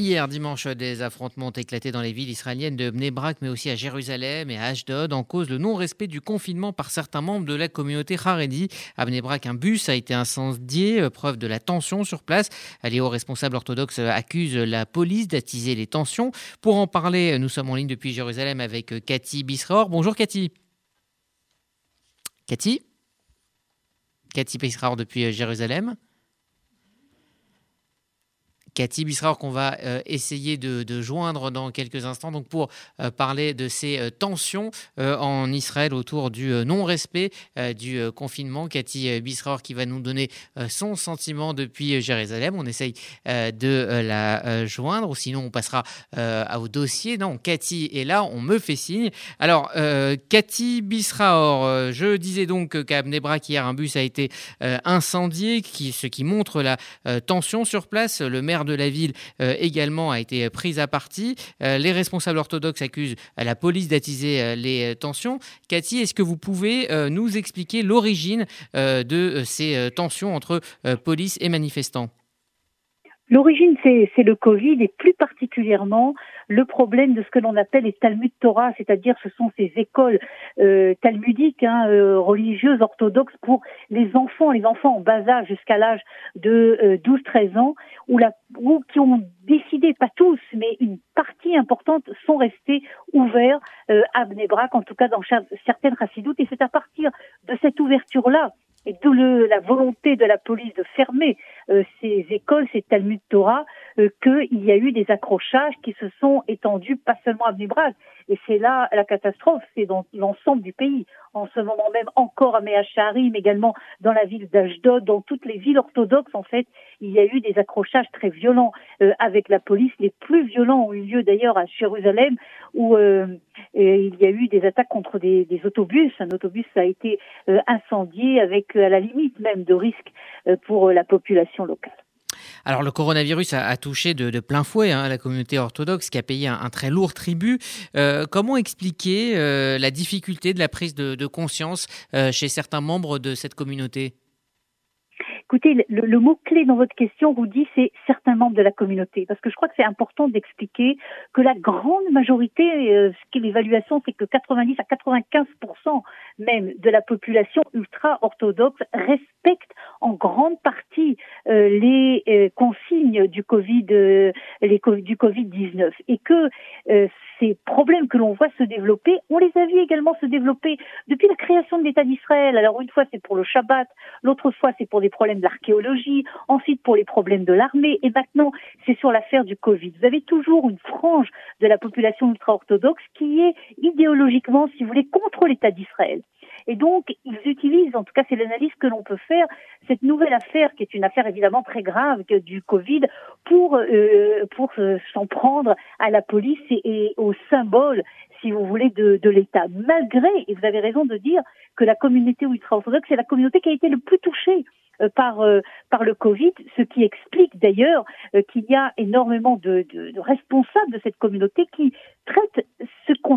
Hier dimanche, des affrontements ont éclaté dans les villes israéliennes de Bnebrak, mais aussi à Jérusalem et à Ashdod, en cause le non-respect du confinement par certains membres de la communauté Haredi. À Bnebrak, un bus a été incendié, euh, preuve de la tension sur place. Les hauts responsables orthodoxes accusent la police d'attiser les tensions. Pour en parler, nous sommes en ligne depuis Jérusalem avec euh, Cathy Bisraor. Bonjour Cathy. Cathy? Cathy Bisraor depuis euh, Jérusalem. Cathy Bisraor qu'on va euh, essayer de, joindre dans quelques instants donc pour euh, parler de ces euh, tensions en Israël autour du non-respect du confinement. Cathy Bisraor qui va nous donner son sentiment depuis Jérusalem. On essaye de la joindre ou sinon on passera au dossier. Non, Cathy est là, on me fait signe. Alors, Cathy Bisraor, je disais donc qu'à Bnebrak hier un bus a été incendié, ce qui montre la tension sur place. Le maire de la ville euh, également a été prise à partie. Euh, les responsables orthodoxes accusent la police d'attiser euh, les tensions. Cathy, est-ce que vous pouvez nous expliquer l'origine de ces tensions entre police et manifestants? L'origine, c'est le Covid et plus particulièrement le problème de ce que l'on appelle les Talmud Torah, c'est-à-dire ce sont ces écoles euh, talmudiques, hein, euh, religieuses, orthodoxes pour les enfants, les enfants en bas âge jusqu'à l'âge de 12-13 euh, ans, où la, ou qui ont décidé, pas tous, mais une partie importante sont restés ouverts à Bnebrak, en tout cas dans certaines chassidoutes, et c'est à partir de cette ouverture-là et d'où la volonté de la police de fermer euh, ces écoles, ces Talmud Torah, qu'il y a eu des accrochages qui se sont étendus pas seulement à Bnebrak. Et c'est là la catastrophe, c'est dans l'ensemble du pays. En ce moment même encore à Meacharim, également dans la ville d'Ashdod, dans toutes les villes orthodoxes, en fait, il y a eu des accrochages très violents euh, avec la police. Les plus violents ont eu lieu d'ailleurs à Jérusalem, où il y a eu des attaques contre des, des autobus. Un autobus a été incendié avec à la limite même de risque pour la population locale. Alors le coronavirus a, touché de, plein fouet hein, la communauté orthodoxe qui a payé un, très lourd tribut. Euh, comment expliquer euh, la difficulté de la prise de, conscience euh, chez certains membres de cette communauté? Écoutez, le, mot-clé dans votre question, dit, c'est certains membres de la communauté. Parce que je crois que c'est important d'expliquer que la grande majorité, euh, ce qui est l'évaluation, c'est que 90 à 95% même de la population ultra-orthodoxe respecte en grande partie euh, les euh, consignes du Covid, les, du Covid-19. Et que ces problèmes que l'on voit se développer, on les a vus également se développer depuis la création de l'État d'Israël. Alors une fois c'est pour le Shabbat, l'autre fois c'est pour des problèmes de l'archéologie, ensuite pour les problèmes de l'armée, et maintenant c'est sur l'affaire du Covid. Vous avez toujours une frange de la population ultra-orthodoxe qui est idéologiquement, si vous voulez, contre l'État d'Israël. Et donc, ils utilisent, en tout cas c'est l'analyse que l'on peut faire, cette nouvelle affaire, qui est une affaire évidemment très grave du Covid, pour, euh, euh, s'en prendre à la police et, au symbole, si vous voulez, de, l'État. Malgré, et vous avez raison de dire que la communauté ultra-orthodoxe, c'est la communauté qui a été le plus touchée euh, par le Covid, ce qui explique d'ailleurs qu'il y a énormément de, de, de, responsables de cette communauté qui traitent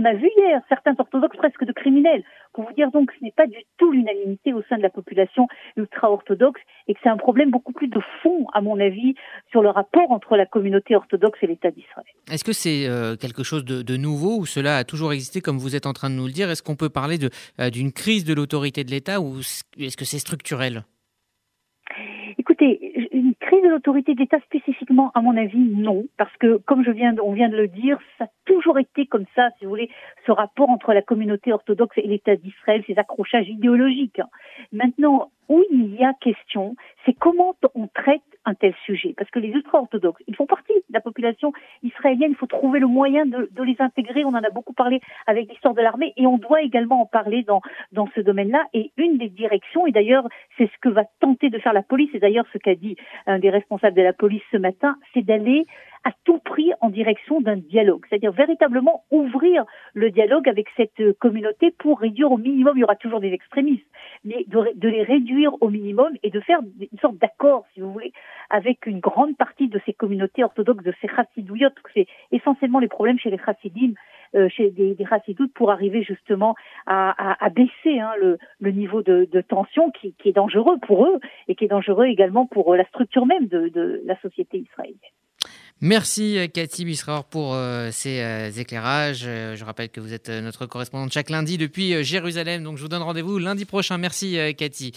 qu'on a vu hier, certains orthodoxes presque de criminels. Pour vous dire donc que ce n'est pas du tout l'unanimité au sein de la population ultra-orthodoxe et que c'est un problème beaucoup plus de fond, à mon avis, sur le rapport entre la communauté orthodoxe et l'État d'Israël. Est-ce que c'est quelque chose de, de, nouveau ou cela a toujours existé comme vous êtes en train de nous le dire? Est-ce qu'on peut parler d'une crise de l'autorité de l'État ou est-ce que c'est structurel? Écoutez, de l'autorité d'État spécifiquement, à mon avis, non, parce que comme je viens, on vient de le dire, ça a toujours été comme ça, si vous voulez, ce rapport entre la communauté orthodoxe et l'État d'Israël, ces accrochages idéologiques. Maintenant, où il y a question, c'est comment on traite un tel sujet. Parce que les ultra-orthodoxes, ils font partie de la population israélienne. Il faut trouver le moyen de, de les intégrer. On en a beaucoup parlé avec l'histoire de l'armée et on doit également en parler dans, dans ce domaine-là. Et une des directions, et d'ailleurs, c'est ce que va tenter de faire la police, et d'ailleurs ce qu'a dit un des responsables de la police ce matin, c'est d'aller à tout prix en direction d'un dialogue, c'est-à-dire véritablement ouvrir le dialogue avec cette communauté pour réduire au minimum, il y aura toujours des extrémistes, mais de, les réduire au minimum et de faire une sorte d'accord, si vous voulez, avec une grande partie de ces communautés orthodoxes, de ces chassidouillotes, c'est essentiellement les problèmes chez les chassidim, euh, chez des, des chassidoutes pour arriver justement à, à, baisser hein, le, le, niveau de, de tension qui, qui, est dangereux pour eux et qui est dangereux également pour la structure même de, de la société israélienne. Merci Cathy Bisraor pour ces éclairages. je rappelle que vous êtes notre correspondante chaque lundi depuis Jérusalem, donc je vous donne rendez-vous lundi prochain. Merci Cathy.